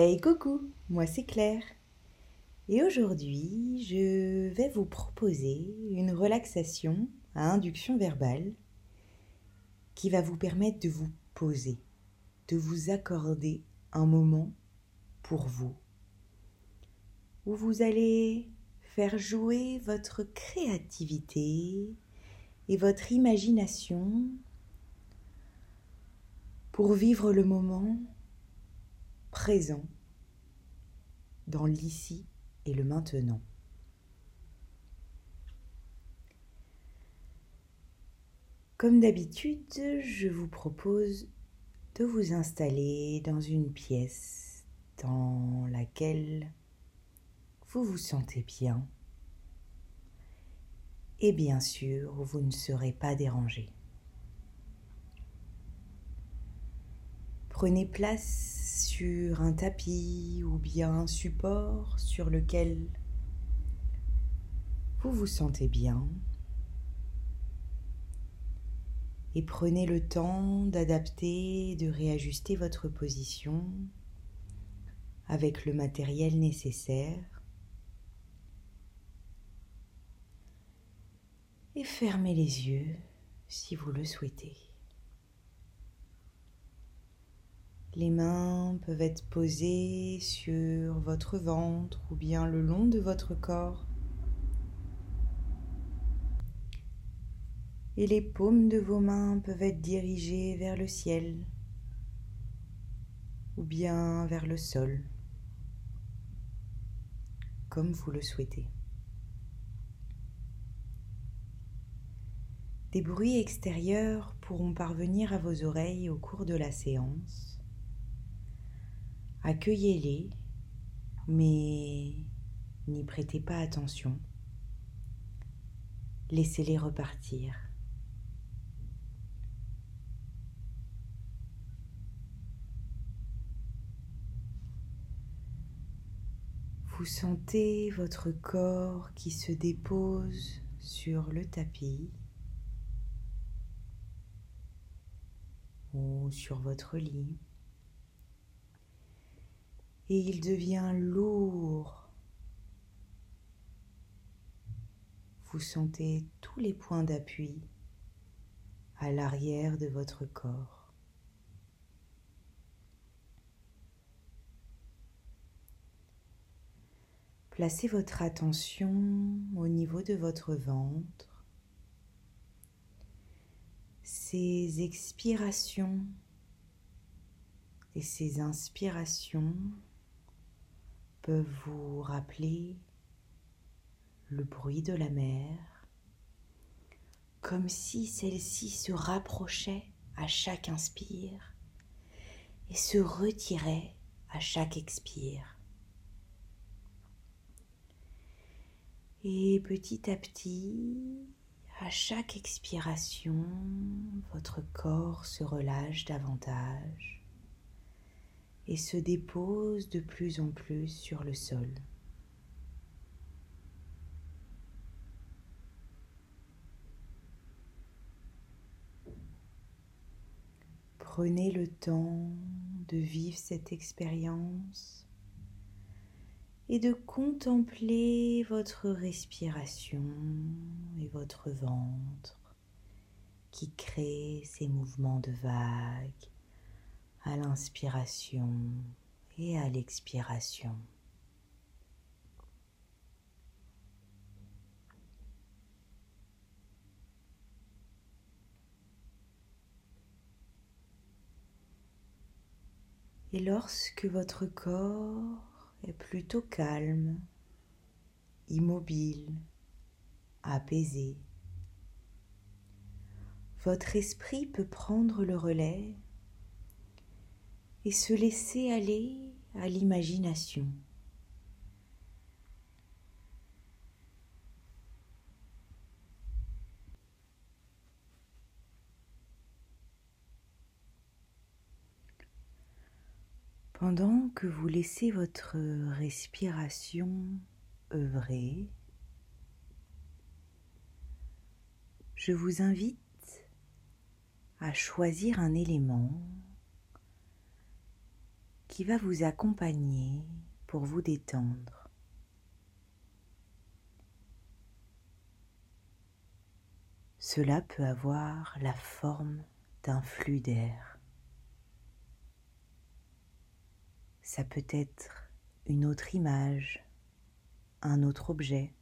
Hey coucou, moi c'est Claire. Et aujourd'hui, je vais vous proposer une relaxation à induction verbale qui va vous permettre de vous poser, de vous accorder un moment pour vous, où vous allez faire jouer votre créativité et votre imagination pour vivre le moment présent dans l'ici et le maintenant. Comme d'habitude, je vous propose de vous installer dans une pièce dans laquelle vous vous sentez bien et bien sûr vous ne serez pas dérangé. Prenez place sur un tapis ou bien un support sur lequel vous vous sentez bien et prenez le temps d'adapter, de réajuster votre position avec le matériel nécessaire et fermez les yeux si vous le souhaitez. Les mains peuvent être posées sur votre ventre ou bien le long de votre corps. Et les paumes de vos mains peuvent être dirigées vers le ciel ou bien vers le sol, comme vous le souhaitez. Des bruits extérieurs pourront parvenir à vos oreilles au cours de la séance. Accueillez-les, mais n'y prêtez pas attention. Laissez-les repartir. Vous sentez votre corps qui se dépose sur le tapis ou sur votre lit et il devient lourd. Vous sentez tous les points d'appui à l'arrière de votre corps. Placez votre attention au niveau de votre ventre. Ces expirations et ces inspirations vous rappeler le bruit de la mer, comme si celle-ci se rapprochait à chaque inspire et se retirait à chaque expire. Et petit à petit, à chaque expiration, votre corps se relâche davantage et se dépose de plus en plus sur le sol. Prenez le temps de vivre cette expérience et de contempler votre respiration et votre ventre qui crée ces mouvements de vagues à l'inspiration et à l'expiration. Et lorsque votre corps est plutôt calme, immobile, apaisé, votre esprit peut prendre le relais et se laisser aller à l'imagination. Pendant que vous laissez votre respiration œuvrer, je vous invite à choisir un élément qui va vous accompagner pour vous détendre. Cela peut avoir la forme d'un flux d'air. Ça peut être une autre image, un autre objet.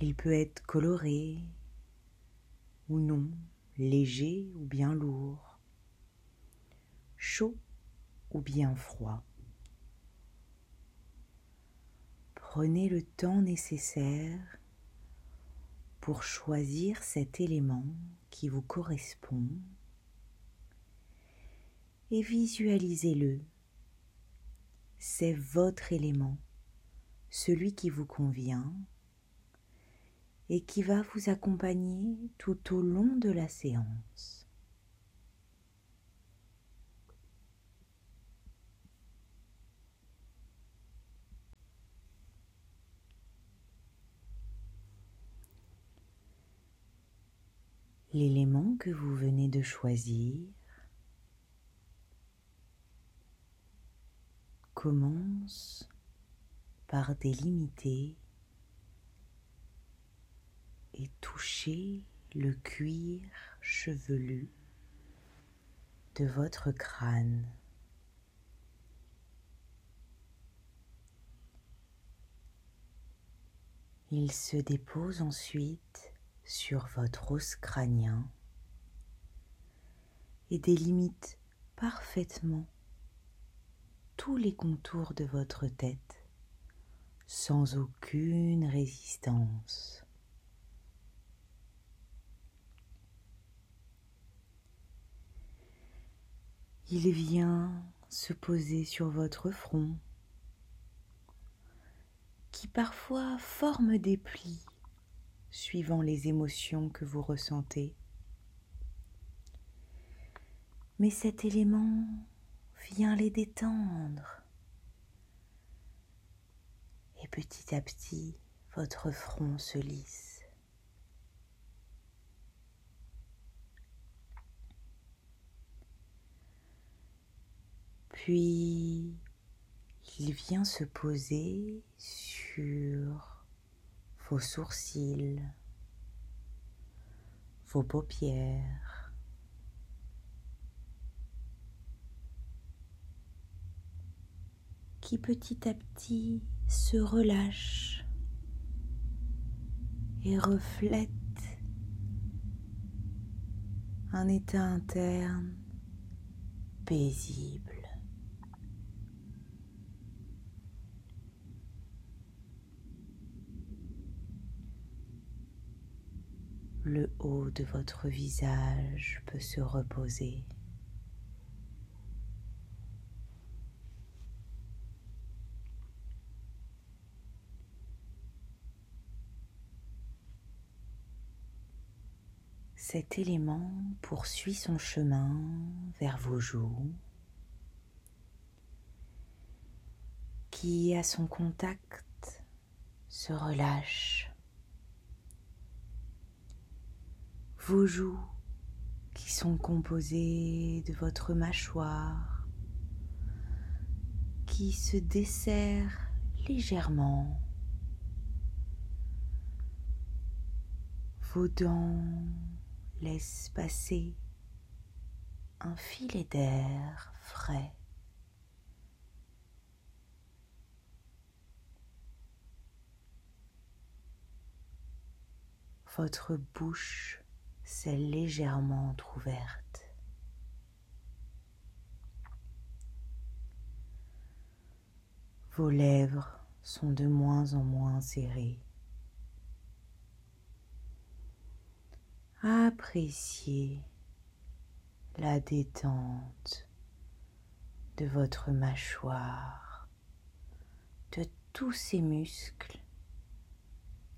Il peut être coloré ou non, léger ou bien lourd, chaud ou bien froid. Prenez le temps nécessaire pour choisir cet élément qui vous correspond et visualisez-le. C'est votre élément, celui qui vous convient et qui va vous accompagner tout au long de la séance. L'élément que vous venez de choisir commence par délimiter et toucher le cuir chevelu de votre crâne. Il se dépose ensuite sur votre os crânien et délimite parfaitement tous les contours de votre tête sans aucune résistance. Il vient se poser sur votre front qui parfois forme des plis suivant les émotions que vous ressentez. Mais cet élément vient les détendre. Et petit à petit, votre front se lisse. Puis, il vient se poser sur vos sourcils, vos paupières, qui petit à petit se relâchent et reflètent un état interne paisible. Le haut de votre visage peut se reposer. Cet élément poursuit son chemin vers vos joues qui, à son contact, se relâche vos joues qui sont composées de votre mâchoire qui se desserre légèrement. Vos dents laissent passer un filet d'air frais. Votre bouche c'est légèrement ouverte. Vos lèvres sont de moins en moins serrées. Appréciez la détente de votre mâchoire, de tous ces muscles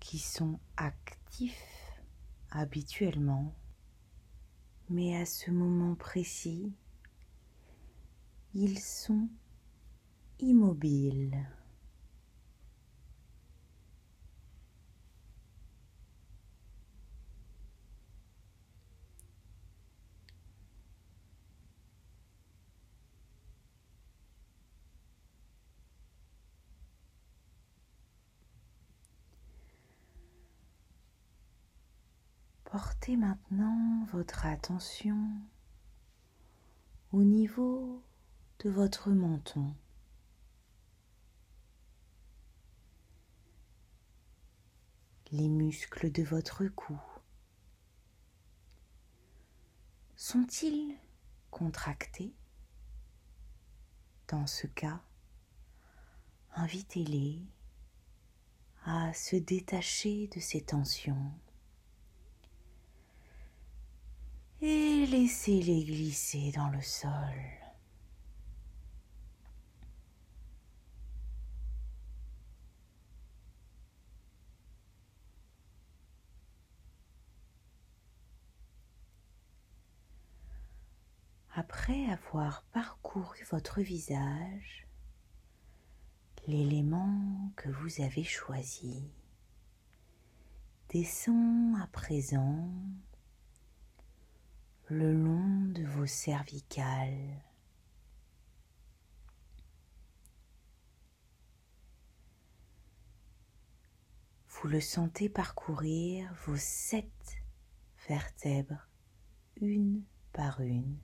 qui sont actifs habituellement, mais à ce moment précis, ils sont immobiles. Portez maintenant votre attention au niveau de votre menton. Les muscles de votre cou sont-ils contractés? Dans ce cas, invitez-les à se détacher de ces tensions et laissez-les glisser dans le sol. Après avoir parcouru votre visage, l'élément que vous avez choisi descend à présent le long de vos cervicales. Vous le sentez parcourir vos sept vertèbres une par une.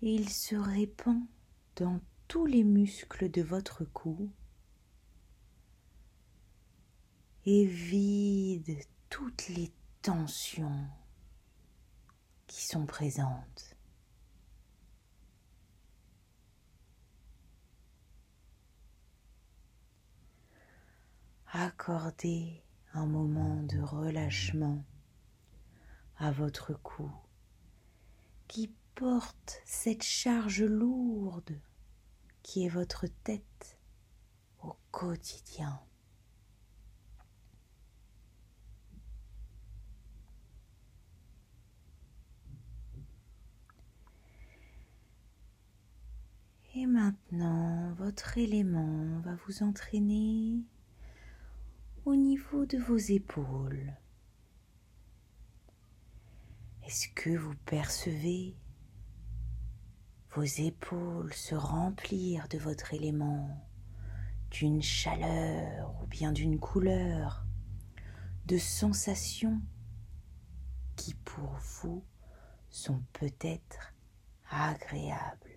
Et il se répand dans tous les muscles de votre cou et vide toutes les tensions qui sont présentes. Accordez un moment de relâchement à votre cou qui porte cette charge lourde qui est votre tête au quotidien. Et maintenant, votre élément va vous entraîner au niveau de vos épaules. Est-ce que vous percevez vos épaules se remplir de votre élément, d'une chaleur ou bien d'une couleur, de sensations qui pour vous sont peut-être agréables?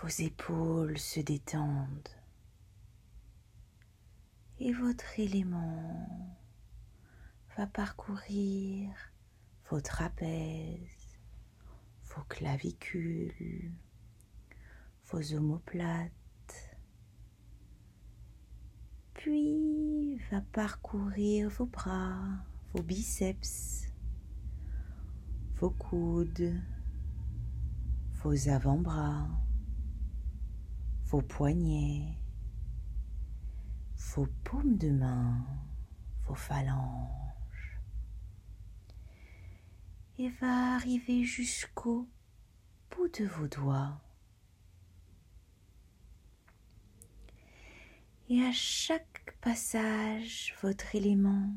Vos épaules se détendent. Et votre élément va parcourir vos trapèzes, vos clavicules, vos omoplates, puis va parcourir vos bras, vos biceps, vos coudes, vos avant-bras vos poignets, vos paumes de main, vos phalanges, et va arriver jusqu'au bout de vos doigts. Et à chaque passage, votre élément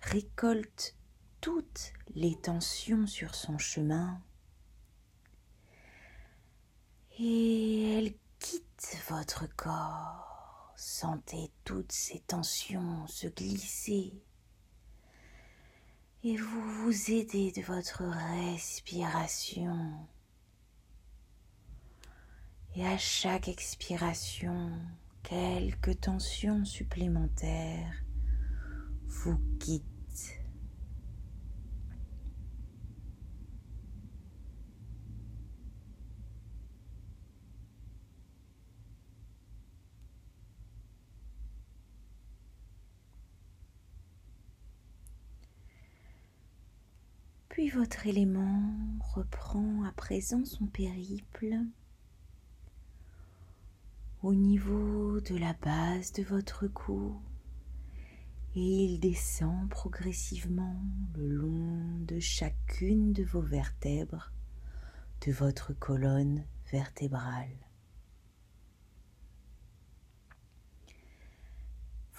récolte toutes les tensions sur son chemin et elle votre corps, sentez toutes ces tensions se glisser et vous vous aidez de votre respiration. Et à chaque expiration, quelques tensions supplémentaires vous quittent Puis votre élément reprend à présent son périple au niveau de la base de votre cou et il descend progressivement le long de chacune de vos vertèbres de votre colonne vertébrale.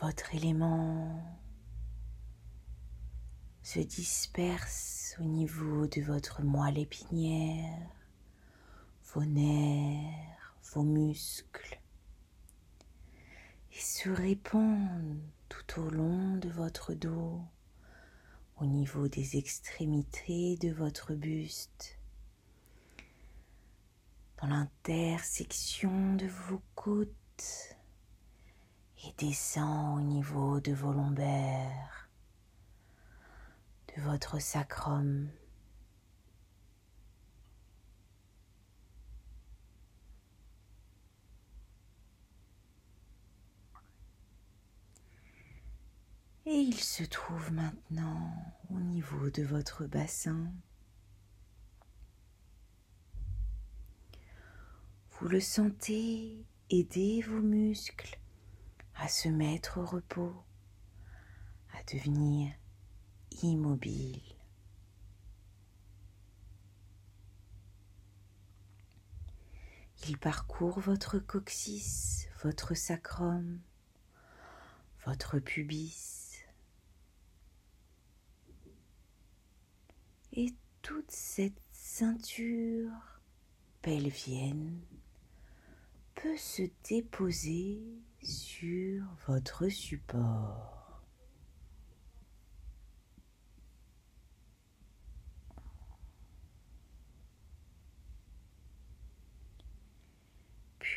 Votre élément se disperse au niveau de votre moelle épinière, vos nerfs, vos muscles. et se répandent tout au long de votre dos, au niveau des extrémités de votre buste, dans l'intersection de vos côtes et descend au niveau de vos lombaires, votre sacrum. Et il se trouve maintenant au niveau de votre bassin. Vous le sentez aider vos muscles à se mettre au repos, à devenir immobile. Il parcourt votre coccyx, votre sacrum, votre pubis et toute cette ceinture pelvienne peut se déposer sur votre support.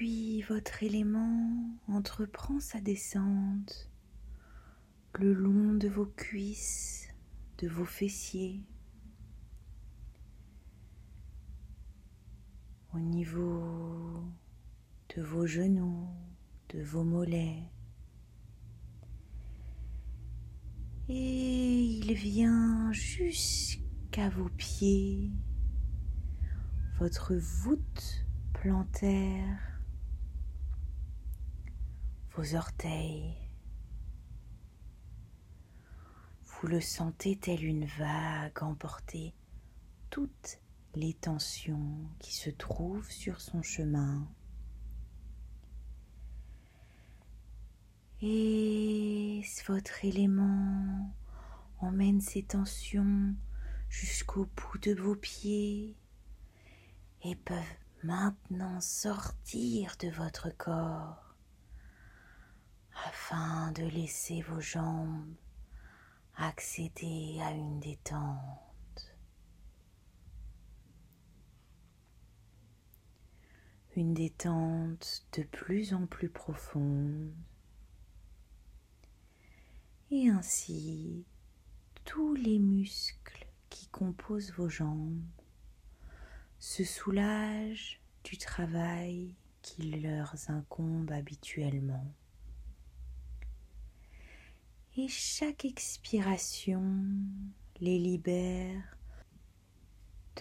Puis votre élément entreprend sa descente le long de vos cuisses, de vos fessiers, au niveau de vos genoux, de vos mollets. Et il vient jusqu'à vos pieds, votre voûte plantaire, vos orteils. Vous le sentez tel une vague emporter toutes les tensions qui se trouvent sur son chemin. Et votre élément emmène ces tensions jusqu'au bout de vos pieds et peuvent maintenant sortir de votre corps? Afin de laisser vos jambes accéder à une détente. Une détente de plus en plus profonde et ainsi tous les muscles qui composent vos jambes se soulagent du travail qui leur incombe habituellement. Et chaque expiration les libère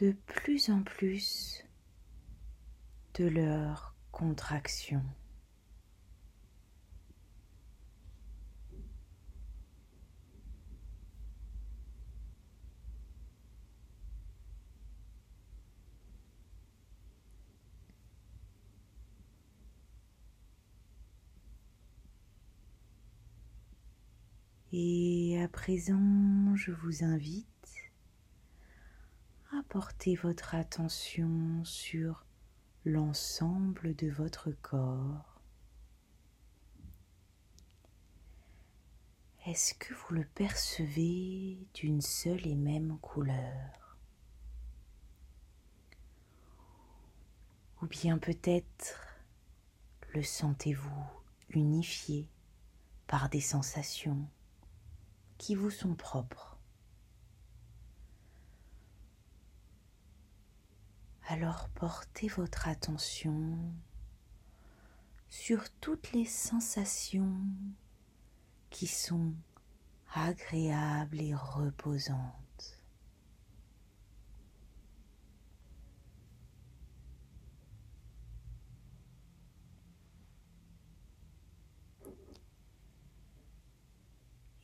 de plus en plus de leur contraction. Et à présent, je vous invite à porter votre attention sur l'ensemble de votre corps. Est-ce que vous le percevez d'une seule et même couleur? Ou bien peut-être le sentez-vous unifié par des sensations? Qui vous sont propres. Alors portez votre attention sur toutes les sensations qui sont agréables et reposantes.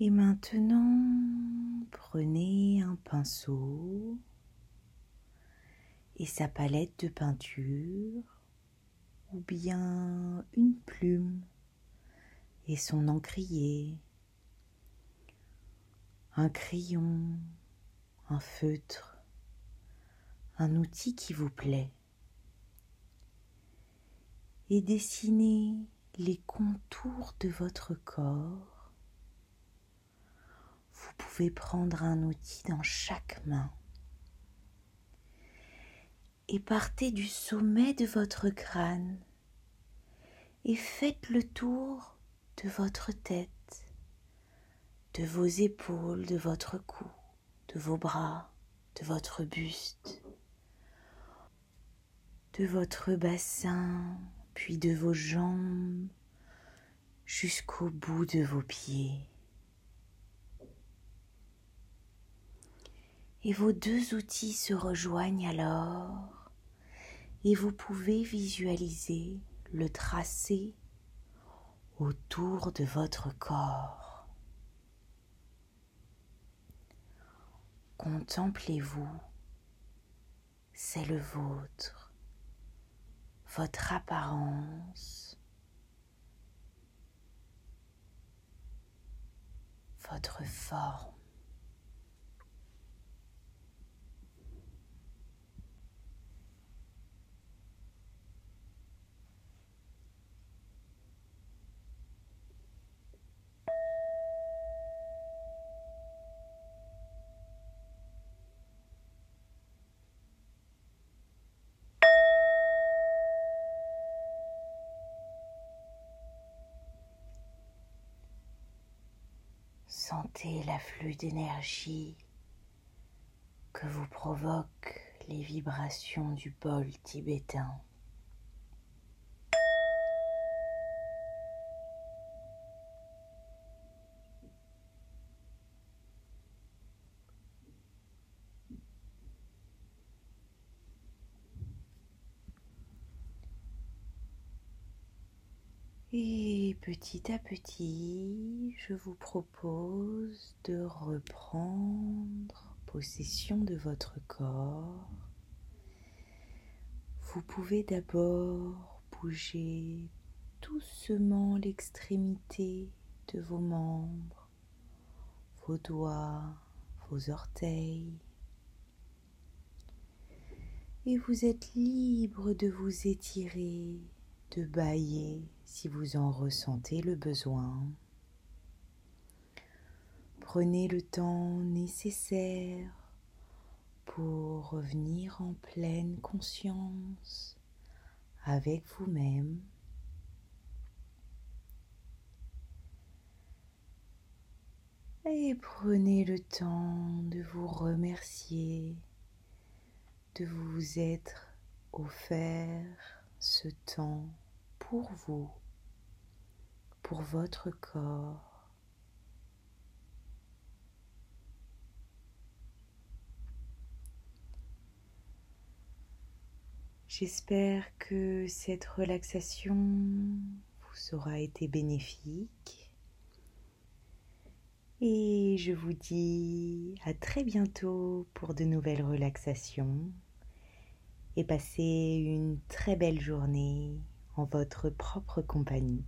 Et maintenant, prenez un pinceau et sa palette de peinture ou bien une plume et son encrier, un crayon, un feutre, un outil qui vous plaît et dessinez les contours de votre corps. Vous pouvez prendre un outil dans chaque main et partez du sommet de votre crâne et faites le tour de votre tête, de vos épaules, de votre cou, de vos bras, de votre buste, de votre bassin, puis de vos jambes jusqu'au bout de vos pieds. Et vos deux outils se rejoignent alors et vous pouvez visualiser le tracé autour de votre corps. Contemplez-vous, c'est le vôtre, votre apparence, votre forme. Sentez l'afflux d'énergie que vous provoquent les vibrations du bol tibétain. Et petit à petit, je vous propose de reprendre possession de votre corps. Vous pouvez d'abord bouger doucement l'extrémité de vos membres, vos doigts, vos orteils. Et vous êtes libre de vous étirer, de bailler si vous en ressentez le besoin. Prenez le temps nécessaire pour revenir en pleine conscience avec vous-même. Et prenez le temps de vous remercier de vous être offert ce temps pour vous, pour votre corps. J'espère que cette relaxation vous aura été bénéfique. Et je vous dis à très bientôt pour de nouvelles relaxations. Et passez une très belle journée en votre propre compagnie.